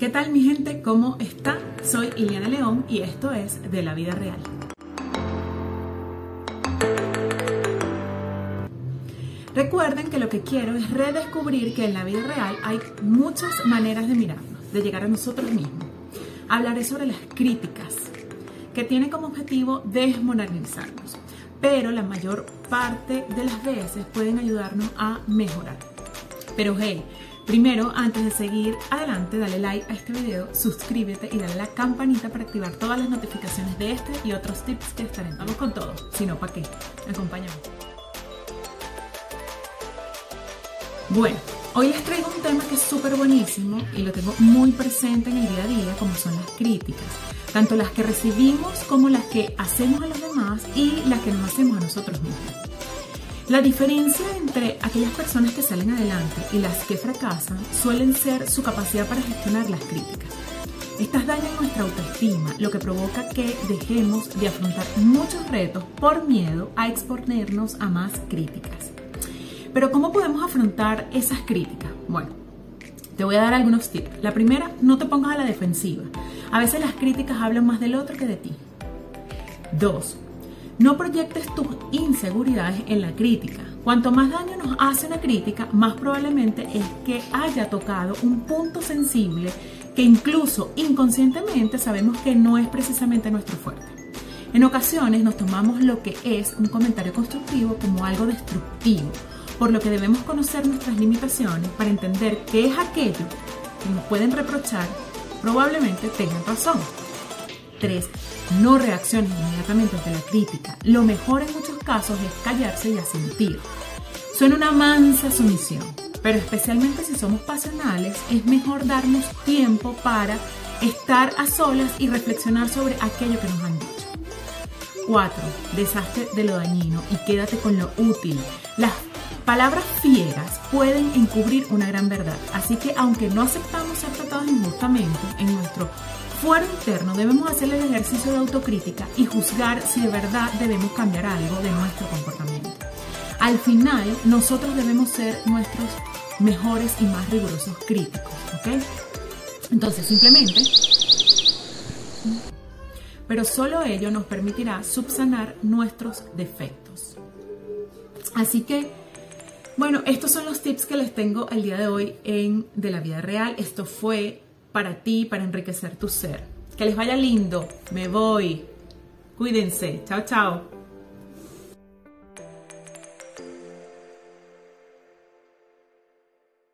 ¿Qué tal mi gente? ¿Cómo está? Soy Iliana León y esto es De la Vida Real. Recuerden que lo que quiero es redescubrir que en la vida real hay muchas maneras de mirarnos, de llegar a nosotros mismos. Hablaré sobre las críticas, que tienen como objetivo desmoralizarnos, pero la mayor parte de las veces pueden ayudarnos a mejorar. Pero hey, Primero, antes de seguir adelante, dale like a este video, suscríbete y dale la campanita para activar todas las notificaciones de este y otros tips que estaré. Vamos con todo, si no, ¿para qué? Acompáñame. Bueno, hoy les traigo un tema que es súper buenísimo y lo tengo muy presente en el día a día, como son las críticas. Tanto las que recibimos como las que hacemos a los demás y las que nos hacemos a nosotros mismos. La diferencia entre aquellas personas que salen adelante y las que fracasan suelen ser su capacidad para gestionar las críticas. Estas dañan nuestra autoestima, lo que provoca que dejemos de afrontar muchos retos por miedo a exponernos a más críticas. Pero ¿cómo podemos afrontar esas críticas? Bueno, te voy a dar algunos tips. La primera, no te pongas a la defensiva. A veces las críticas hablan más del otro que de ti. Dos, no proyectes tus inseguridades en la crítica. Cuanto más daño nos hace una crítica, más probablemente es que haya tocado un punto sensible que incluso inconscientemente sabemos que no es precisamente nuestro fuerte. En ocasiones nos tomamos lo que es un comentario constructivo como algo destructivo, por lo que debemos conocer nuestras limitaciones para entender qué es aquello que nos pueden reprochar, probablemente tengan razón. 3. No reacciones inmediatamente ante la crítica. Lo mejor en muchos casos es callarse y asentir. Suena una mansa sumisión, pero especialmente si somos pasionales, es mejor darnos tiempo para estar a solas y reflexionar sobre aquello que nos han dicho. 4. Deshazte de lo dañino y quédate con lo útil. Las palabras fieras pueden encubrir una gran verdad, así que aunque no aceptamos ser tratados injustamente en nuestro fuera interno debemos hacer el ejercicio de autocrítica y juzgar si de verdad debemos cambiar algo de nuestro comportamiento. Al final, nosotros debemos ser nuestros mejores y más rigurosos críticos, ¿ok? Entonces, simplemente, pero solo ello nos permitirá subsanar nuestros defectos. Así que, bueno, estos son los tips que les tengo el día de hoy en De la Vida Real. Esto fue para ti, para enriquecer tu ser. Que les vaya lindo. Me voy. Cuídense. Chao, chao.